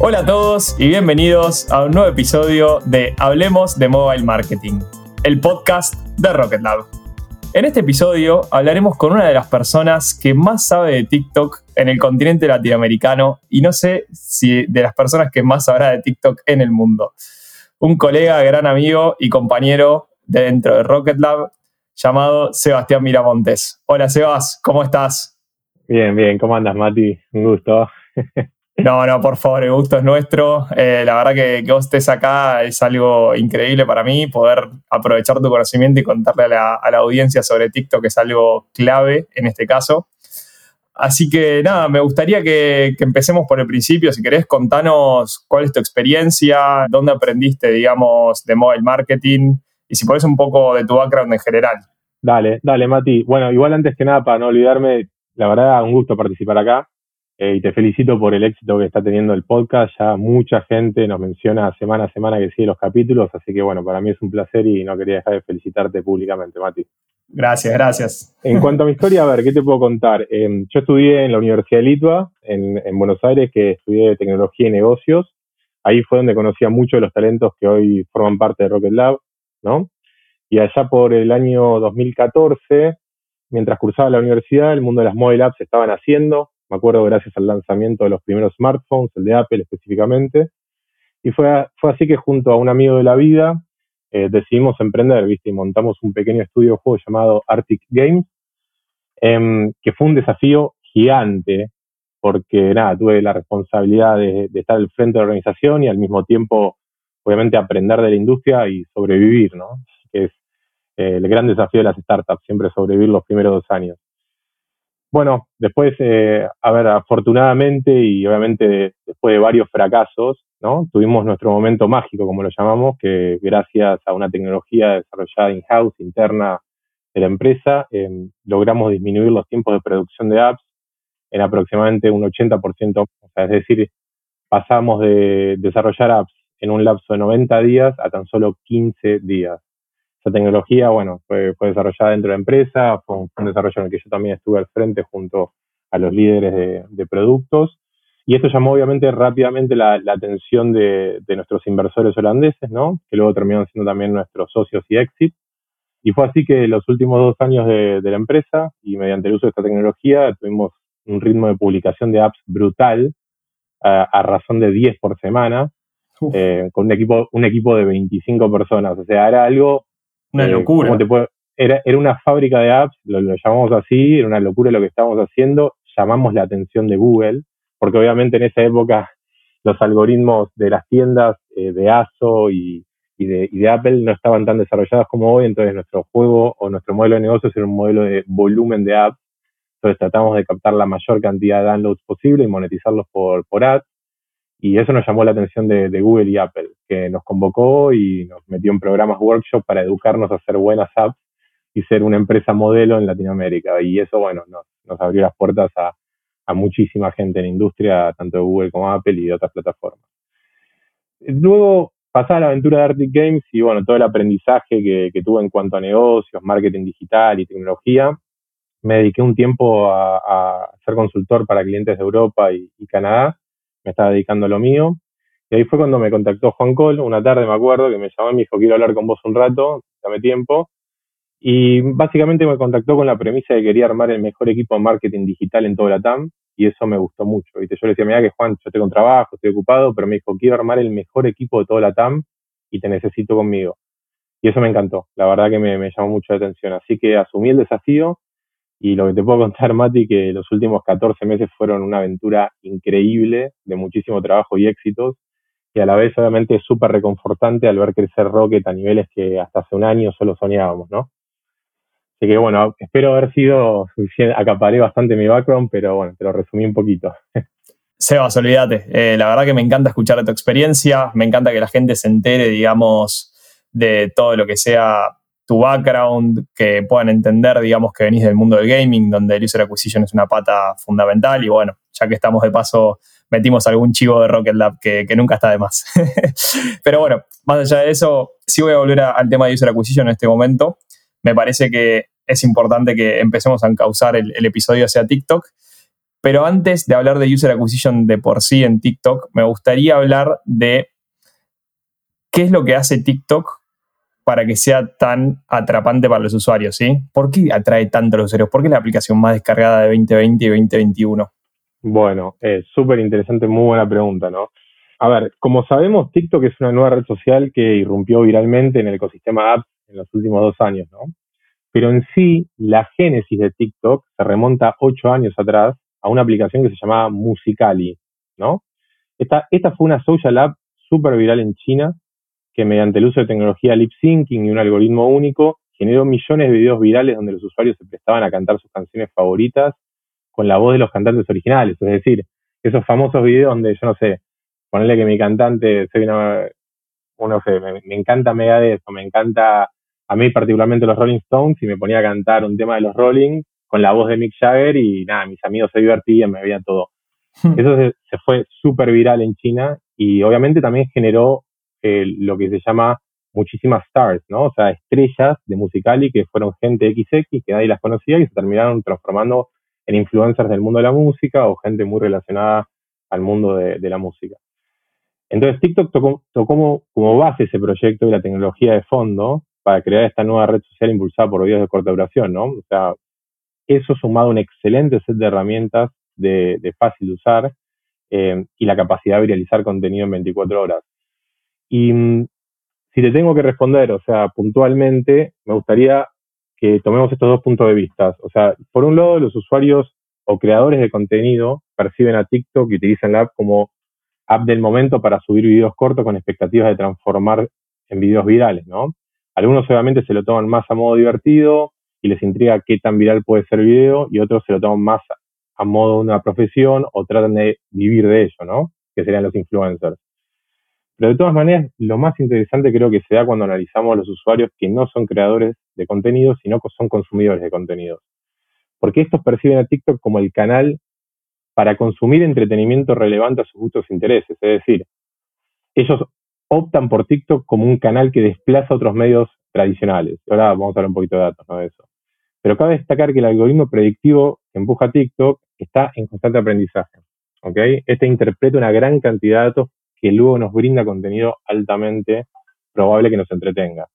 Hola a todos y bienvenidos a un nuevo episodio de Hablemos de Mobile Marketing, el podcast de Rocket Lab. En este episodio hablaremos con una de las personas que más sabe de TikTok en el continente latinoamericano y no sé si de las personas que más sabrá de TikTok en el mundo. Un colega, gran amigo y compañero de dentro de Rocket Lab llamado Sebastián Miramontes. Hola Sebas, ¿cómo estás? Bien, bien, ¿cómo andas Mati? Un gusto. No, no, por favor, el gusto es nuestro. Eh, la verdad que, que, vos estés acá es algo increíble para mí, poder aprovechar tu conocimiento y contarle a la, audiencia sobre TikTok, que es algo clave en este caso. Así que nada, me gustaría que, que, empecemos por el principio. Si querés, contanos cuál es tu experiencia, dónde aprendiste, digamos, de mobile marketing y si podés un poco de tu background en general. Dale, dale, Mati. Bueno, igual antes que nada, para no olvidarme, la verdad, un gusto participar acá. Eh, y te felicito por el éxito que está teniendo el podcast. Ya mucha gente nos menciona semana a semana que sigue los capítulos, así que bueno, para mí es un placer y no quería dejar de felicitarte públicamente, Mati. Gracias, gracias. En cuanto a mi historia, a ver, ¿qué te puedo contar? Eh, yo estudié en la Universidad de Litua, en, en, Buenos Aires, que estudié tecnología y negocios. Ahí fue donde conocí a muchos de los talentos que hoy forman parte de Rocket Lab, ¿no? Y allá por el año 2014, mientras cursaba la universidad, el mundo de las mobile apps estaban haciendo, me acuerdo gracias al lanzamiento de los primeros smartphones, el de Apple específicamente. Y fue, así que junto a un amigo de la vida eh, decidimos emprender, ¿viste? Y montamos un pequeño estudio de juego llamado Arctic Games, eh, que fue un desafío gigante, porque nada, tuve la responsabilidad de, estar al frente de la organización y al mismo tiempo, obviamente, aprender de la industria y sobrevivir, ¿no? Es eh, el gran desafío de las startups, siempre sobrevivir los primeros dos años. Bueno, después, eh, a ver, afortunadamente y obviamente después de varios fracasos, ¿no? Tuvimos nuestro momento mágico, como lo llamamos, que gracias a una tecnología desarrollada in-house, interna de la empresa, eh, logramos disminuir los tiempos de producción de apps en aproximadamente un 80%, o sea, es decir, pasamos de desarrollar apps en un lapso de 90 días a tan solo 15 días. Esa tecnología, bueno, fue, fue desarrollada dentro de la empresa, fue un, fue un, desarrollo en el que yo también estuve al frente junto a los líderes de, de productos. Y esto llamó obviamente rápidamente la, la atención de, de, nuestros inversores holandeses, ¿no? Que luego terminaron siendo también nuestros socios y exit. Y fue así que los últimos dos años de, de la empresa y mediante el uso de esta tecnología tuvimos un ritmo de publicación de apps brutal a, a razón de 10 por semana, eh, con un equipo, un equipo de 25 personas. O sea, era algo una eh, locura. Puede, era, era una fábrica de apps, lo, lo, llamamos así, era una locura lo que estábamos haciendo, llamamos la atención de Google, porque obviamente en esa época los algoritmos de las tiendas eh, de ASO y, y, de, y de Apple no estaban tan desarrollados como hoy, entonces nuestro juego o nuestro modelo de negocios era un modelo de volumen de apps, entonces tratamos de captar la mayor cantidad de downloads posible y monetizarlos por, por ads. Y eso nos llamó la atención de, Google y Apple, que nos convocó y nos metió en programas workshop para educarnos a hacer buenas apps y ser una empresa modelo en Latinoamérica. Y eso, bueno, nos, abrió las puertas a, muchísima gente en la industria, tanto de Google como Apple y de otras plataformas. Luego pasaba la aventura de Arctic Games y, bueno, todo el aprendizaje que, tuve en cuanto a negocios, marketing digital y tecnología. Me dediqué un tiempo a, ser consultor para clientes de Europa y Canadá me estaba dedicando a lo mío. Y ahí fue cuando me contactó Juan Col, una tarde me acuerdo, que me llamó y me dijo, quiero hablar con vos un rato, dame tiempo. Y básicamente me contactó con la premisa de que quería armar el mejor equipo de marketing digital en toda la TAM, y eso me gustó mucho. ¿viste? Yo le decía, mira que Juan, yo tengo un trabajo, estoy ocupado, pero me dijo, quiero armar el mejor equipo de toda la TAM y te necesito conmigo. Y eso me encantó, la verdad que me, me llamó mucho la atención. Así que asumí el desafío y lo que te puedo contar, Mati, que los últimos 14 meses fueron una aventura increíble, de muchísimo trabajo y éxitos, y a la vez obviamente súper reconfortante al ver crecer Rocket a niveles que hasta hace un año solo soñábamos, ¿no? Así que bueno, espero haber sido suficiente, acaparé bastante mi background, pero bueno, te lo resumí un poquito. Sebas, olvídate. Eh, la verdad que me encanta escuchar de tu experiencia, me encanta que la gente se entere, digamos, de todo lo que sea tu background, que puedan entender, digamos, que venís del mundo del gaming, donde el user acquisition es una pata fundamental. Y bueno, ya que estamos de paso, metimos algún chivo de Rocket Lab que, nunca está de más. Pero bueno, más allá de eso, sí voy a volver al tema de user acquisition en este momento. Me parece que es importante que empecemos a encauzar el episodio hacia TikTok. Pero antes de hablar de user acquisition de por sí en TikTok, me gustaría hablar de qué es lo que hace TikTok para que sea tan atrapante para los usuarios, ¿sí? ¿Por qué atrae tanto a los usuarios? ¿Por qué es la aplicación más descargada de 2020 y 2021? Bueno, es súper interesante, muy buena pregunta, ¿no? A ver, como sabemos, TikTok es una nueva red social que irrumpió viralmente en el ecosistema apps en los últimos dos años, ¿no? Pero en sí, la génesis de TikTok se remonta ocho años atrás a una aplicación que se llamaba Musicali, ¿no? Esta, esta fue una social app súper viral en China que mediante el uso de tecnología lip syncing y un algoritmo único generó millones de videos virales donde los usuarios se prestaban a cantar sus canciones favoritas con la voz de los cantantes originales. Es decir, esos famosos videos donde yo no sé, ponerle que mi cantante, soy una, no sé, me, encanta Megadeth o me encanta a mí particularmente los Rolling Stones y me ponía a cantar un tema de los Rolling con la voz de Mick Jagger y nada, mis amigos se divertían, me veían todo. Hmm. Eso se, fue súper viral en China y obviamente también generó eh, lo que se llama muchísimas stars, ¿no? O sea, estrellas de Musicali que fueron gente XX que nadie las conocía y se terminaron transformando en influencers del mundo de la música o gente muy relacionada al mundo de, la música. Entonces TikTok tocó, como, como, base ese proyecto y la tecnología de fondo para crear esta nueva red social impulsada por videos de corta duración, ¿no? O sea, eso sumado a un excelente set de herramientas de, fácil de usar eh, y la capacidad de viralizar contenido en 24 horas. Y mm, si te tengo que responder, o sea, puntualmente, me gustaría que tomemos estos dos puntos de vista. O sea, por un lado, los usuarios o creadores de contenido perciben a TikTok y utilizan la app como app del momento para subir videos cortos con expectativas de transformar en videos virales, ¿no? Algunos obviamente se lo toman más a modo divertido y les intriga qué tan viral puede ser el video y otros se lo toman más a modo de una profesión o tratan de vivir de ello, ¿no? Que serían los influencers. Pero de todas maneras, lo más interesante creo que se da cuando analizamos a los usuarios que no son creadores de contenido, sino que son consumidores de contenidos. Porque estos perciben a TikTok como el canal para consumir entretenimiento relevante a sus gustos e intereses. Es decir, ellos optan por TikTok como un canal que desplaza otros medios tradicionales. Ahora vamos a hablar un poquito de datos de eso. Pero cabe destacar que el algoritmo predictivo que empuja a TikTok está en constante aprendizaje. ¿okay? Este interpreta una gran cantidad de datos que luego nos brinda contenido altamente probable que nos entretenga.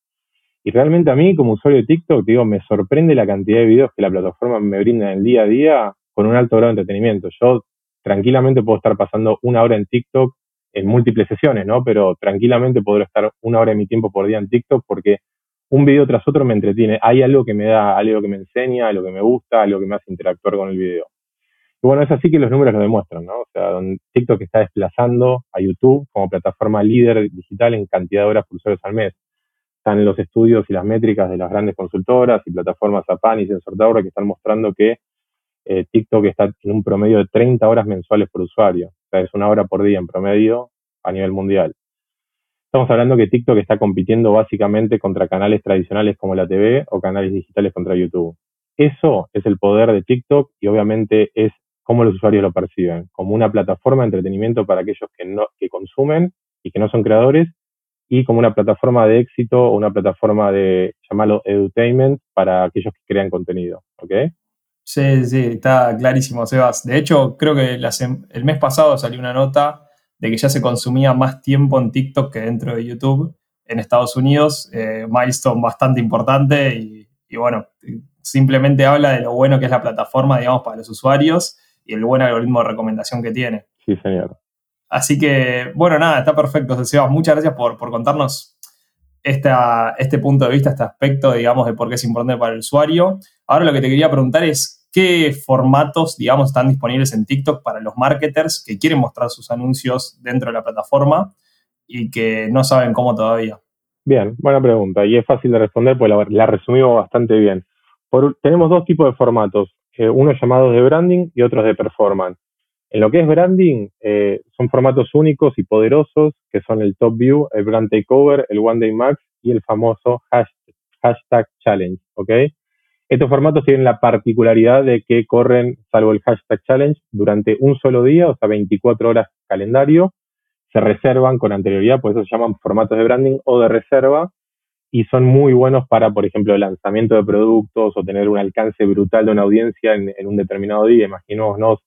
Y realmente a mí, como usuario de TikTok, digo, me sorprende la cantidad de videos que la plataforma me brinda en el día a día con un alto grado de entretenimiento. Yo tranquilamente puedo estar pasando una hora en TikTok en múltiples sesiones, ¿no? Pero tranquilamente podré estar una hora de mi tiempo por día en TikTok porque un video tras otro me entretiene. Hay algo que me da, algo que me enseña, algo que me gusta, algo que me hace interactuar con el video. Y bueno, es así que los números lo demuestran, ¿no? O sea, TikTok está desplazando a YouTube como plataforma líder digital en cantidad de horas por usuarios al mes. Están los estudios y las métricas de las grandes consultoras y plataformas APAN y Sensor que están mostrando que eh, TikTok está en un promedio de 30 horas mensuales por usuario. O sea, es una hora por día en promedio a nivel mundial. Estamos hablando que TikTok está compitiendo básicamente contra canales tradicionales como la TV o canales digitales contra YouTube. Eso es el poder de TikTok y obviamente es cómo los usuarios lo perciben, como una plataforma de entretenimiento para aquellos que, no, que consumen y que no son creadores, y como una plataforma de éxito o una plataforma de, llamarlo edutainment, para aquellos que crean contenido, ¿ok? Sí, sí, está clarísimo, Sebas. De hecho, creo que el mes pasado salió una nota de que ya se consumía más tiempo en TikTok que dentro de YouTube en Estados Unidos, eh, milestone bastante importante y, y bueno, simplemente habla de lo bueno que es la plataforma, digamos, para los usuarios y el buen algoritmo de recomendación que tiene. Sí, señor. Así que, bueno, nada, está perfecto, Sebas. Muchas gracias por, contarnos esta, este punto de vista, este aspecto, digamos, de por qué es importante para el usuario. Ahora lo que te quería preguntar es, ¿qué formatos, digamos, están disponibles en TikTok para los marketers que quieren mostrar sus anuncios dentro de la plataforma y que no saben cómo todavía? Bien, buena pregunta. Y es fácil de responder, pues la, la resumimos bastante bien. tenemos dos tipos de formatos. Eh, unos llamados de branding y otros de performance. En lo que es branding, eh, son formatos únicos y poderosos, que son el Top View, el Brand Takeover, el One Day Max y el famoso hashtag, Challenge. Estos formatos tienen la particularidad de que corren, salvo el hashtag challenge, durante un solo día, o sea, 24 horas calendario, se reservan con anterioridad, por eso se llaman formatos de branding o de reserva, y son muy buenos para, por ejemplo, lanzamiento de productos o tener un alcance brutal de una audiencia en, un determinado día. Imaginémonos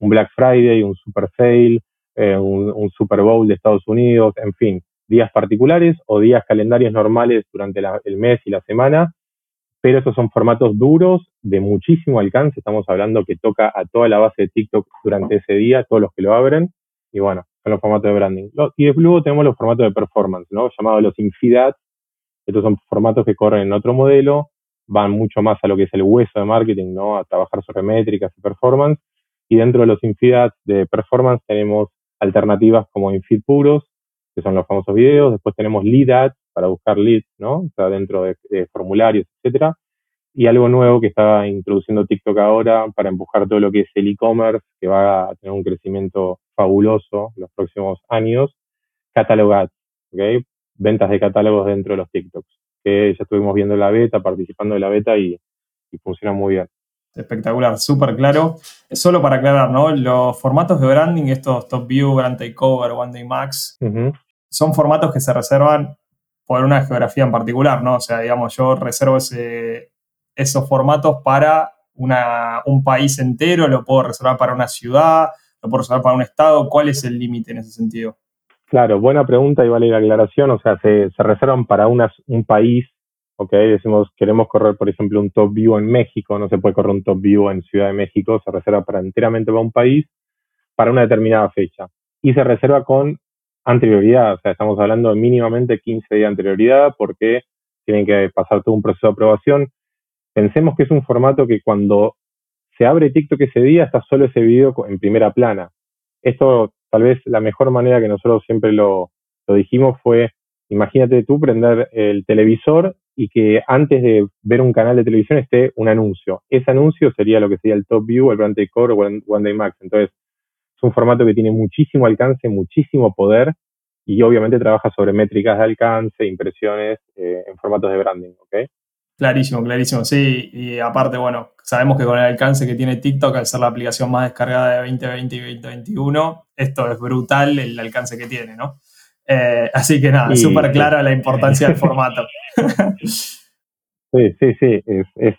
un Black Friday, un Super Sale, eh, un, Super Bowl de Estados Unidos, en fin, días particulares o días calendarios normales durante el mes y la semana, pero esos son formatos duros de muchísimo alcance, estamos hablando que toca a toda la base de TikTok durante ese día, todos los que lo abren, y bueno, son los formatos de branding. Y luego tenemos los formatos de performance, ¿no? Llamados los infidats, estos son formatos que corren en otro modelo, van mucho más a lo que es el hueso de marketing, ¿no? A trabajar sobre métricas y performance. Y dentro de los infidats de performance tenemos alternativas como infeed puros, que son los famosos videos. Después tenemos lead ads para buscar leads, ¿no? O sea, dentro de, formularios, etcétera. Y algo nuevo que está introduciendo TikTok ahora para empujar todo lo que es el e-commerce, que va a tener un crecimiento fabuloso en los próximos años. Catalog ads. Ventas de catálogos dentro de los TikToks, que ya estuvimos viendo la beta, participando de la beta y, funciona muy bien. Espectacular, súper claro. Solo para aclarar, ¿no? Los formatos de branding, estos Top View, Brand Takeover, One Day Max, son formatos que se reservan por una geografía en particular, ¿no? O sea, digamos, yo reservo ese, esos formatos para una, un país entero, lo puedo reservar para una ciudad, lo puedo reservar para un estado. ¿Cuál es el límite en ese sentido? Claro, buena pregunta y vale la aclaración. O sea, se, se reservan para un país, ok, decimos, queremos correr, por ejemplo, un top view en México, no se puede correr un top view en Ciudad de México, se reserva para enteramente para un país, para una determinada fecha. Y se reserva con anterioridad, o sea, estamos hablando de mínimamente 15 días de anterioridad porque tienen que pasar todo un proceso de aprobación. Pensemos que es un formato que cuando se abre TikTok ese día está solo ese video en primera plana. Esto tal vez la mejor manera que nosotros siempre lo, dijimos fue, imagínate tú prender el televisor y que antes de ver un canal de televisión esté un anuncio. Ese anuncio sería lo que sería el Top View, el Brand Core o One, Day Max. Entonces, es un formato que tiene muchísimo alcance, muchísimo poder y obviamente trabaja sobre métricas de alcance, impresiones eh, en formatos de branding, ¿ok? Clarísimo, clarísimo, sí. Y aparte, bueno, sabemos que con el alcance que tiene TikTok, al ser la aplicación más descargada de 2020 y 2021, esto es brutal el alcance que tiene, ¿no? Eh, así que nada, súper clara la importancia del formato. Sí, sí, sí, es, es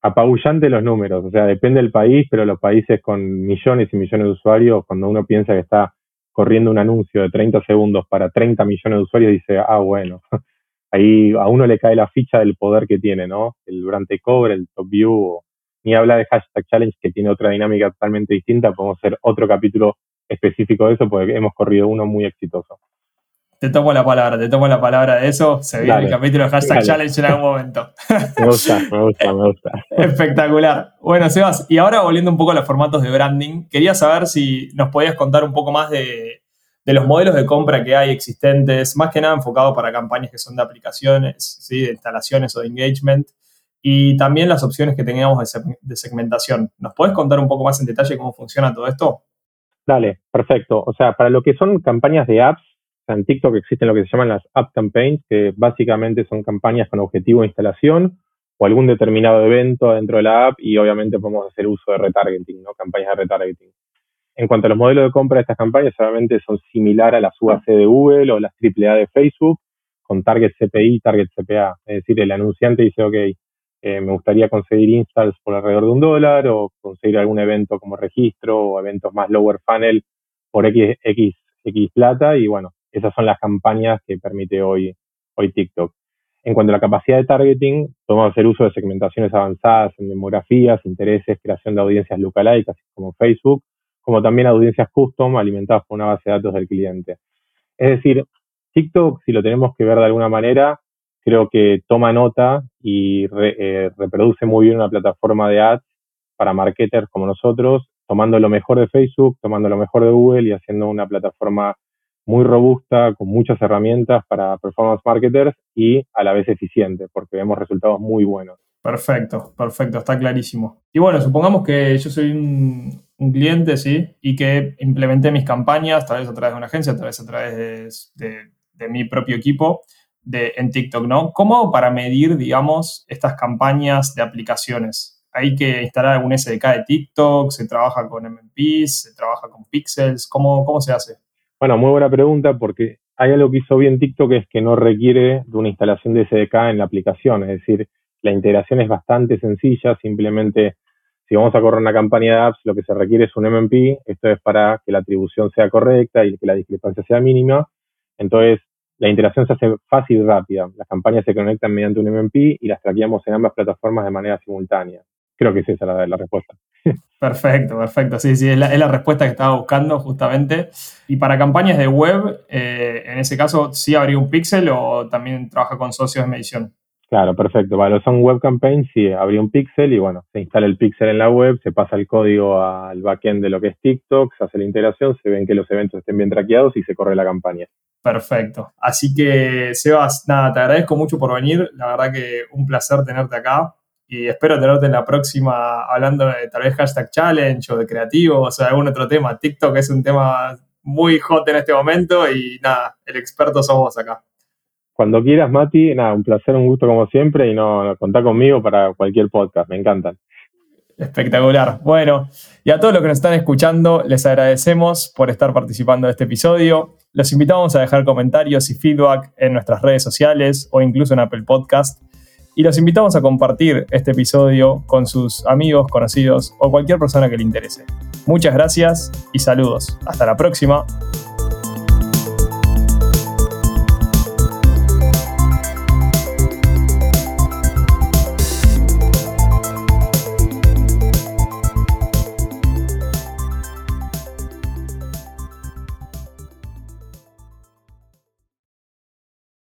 apabullante los números, o sea, depende del país, pero los países con millones y millones de usuarios, cuando uno piensa que está corriendo un anuncio de 30 segundos para 30 millones de usuarios, dice, ah, bueno, ahí a uno le cae la ficha del poder que tiene, ¿no? El Brand Takeover, el Top View, ni habla de Hashtag Challenge, que tiene otra dinámica totalmente distinta. Podemos hacer otro capítulo específico de eso, porque hemos corrido uno muy exitoso. Te tomo la palabra, te tomo la palabra de eso. Se viene el capítulo de Hashtag Challenge en algún momento. Me gusta, me gusta, me gusta. Espectacular. Bueno, Sebas, y ahora volviendo un poco a los formatos de branding, quería saber si nos podías contar un poco más de, de los modelos de compra que hay existentes, más que nada enfocado para campañas que son de aplicaciones, ¿sí? de instalaciones o de engagement, y también las opciones que tengamos de segmentación. ¿Nos puedes contar un poco más en detalle cómo funciona todo esto? Dale, perfecto. O sea, para lo que son campañas de apps, en TikTok existen lo que se llaman las app campaigns, que básicamente son campañas con objetivo de instalación o algún determinado evento dentro de la app y obviamente podemos hacer uso de retargeting, ¿no? Campañas de retargeting. En cuanto a los modelos de compra de estas campañas, obviamente son similares a las UAC de Google o las AAA de Facebook, con target CPI, target CPA. Es decir, el anunciante dice, ok, eh, me gustaría conseguir installs por alrededor de un dólar o conseguir algún evento como registro o eventos más lower funnel por X, X, X plata y bueno, esas son las campañas que permite hoy, hoy TikTok. En cuanto a la capacidad de targeting, podemos hacer uso de segmentaciones avanzadas en demografías, intereses, creación de audiencias lookalike, así como Facebook, como también audiencias custom alimentadas por una base de datos del cliente. Es decir, TikTok, si lo tenemos que ver de alguna manera, creo que toma nota y eh, reproduce muy bien una plataforma de ads para marketers como nosotros, tomando lo mejor de Facebook, tomando lo mejor de Google y haciendo una plataforma muy robusta, con muchas herramientas para performance marketers y a la vez eficiente, porque vemos resultados muy buenos. Perfecto, perfecto, está clarísimo. Y bueno, supongamos que yo soy un, cliente, ¿sí? Y que implementé mis campañas, tal vez a través de una agencia, tal vez a través de, mi propio equipo de, en TikTok, ¿no? ¿Cómo para medir, digamos, estas campañas de aplicaciones? ¿Hay que instalar algún SDK de TikTok? ¿Se trabaja con MMPs? ¿Se trabaja con pixels? ¿Cómo, cómo se hace? Bueno, muy buena pregunta porque hay algo que hizo bien TikTok es que no requiere de una instalación de SDK en la aplicación, es decir, la integración es bastante sencilla, simplemente si vamos a correr una campaña de apps, lo que se requiere es un MMP, esto es para que la atribución sea correcta y que la discrepancia sea mínima. Entonces, la interacción se hace fácil y rápida. Las campañas se conectan mediante un MMP y las traqueamos en ambas plataformas de manera simultánea. Creo que es esa la, la respuesta. Perfecto, perfecto. Sí, sí, es la, respuesta que estaba buscando justamente. Y para campañas de web, eh, en ese caso, ¿sí habría un pixel o también trabaja con socios de medición? Claro, perfecto. Para los web campaigns, sí, habría un pixel y bueno, se instala el pixel en la web, se pasa el código al backend de lo que es TikTok, se hace la integración, se ven que los eventos estén bien traqueados y se corre la campaña. Perfecto. Así que, Sebas, nada, te agradezco mucho por venir. La verdad que un placer tenerte acá y espero tenerte en la próxima hablando de tal vez hashtag challenge o de creativos o de algún otro tema. TikTok es un tema muy hot en este momento y nada, el experto somos acá. Cuando quieras, Mati, nada, un placer, un gusto como siempre y no contá conmigo para cualquier podcast, me encantan. Espectacular. Bueno, y a todos los que nos están escuchando, les agradecemos por estar participando de este episodio. Los invitamos a dejar comentarios y feedback en nuestras redes sociales o incluso en Apple Podcast y los invitamos a compartir este episodio con sus amigos, conocidos o cualquier persona que le interese. Muchas gracias y saludos. Hasta la próxima.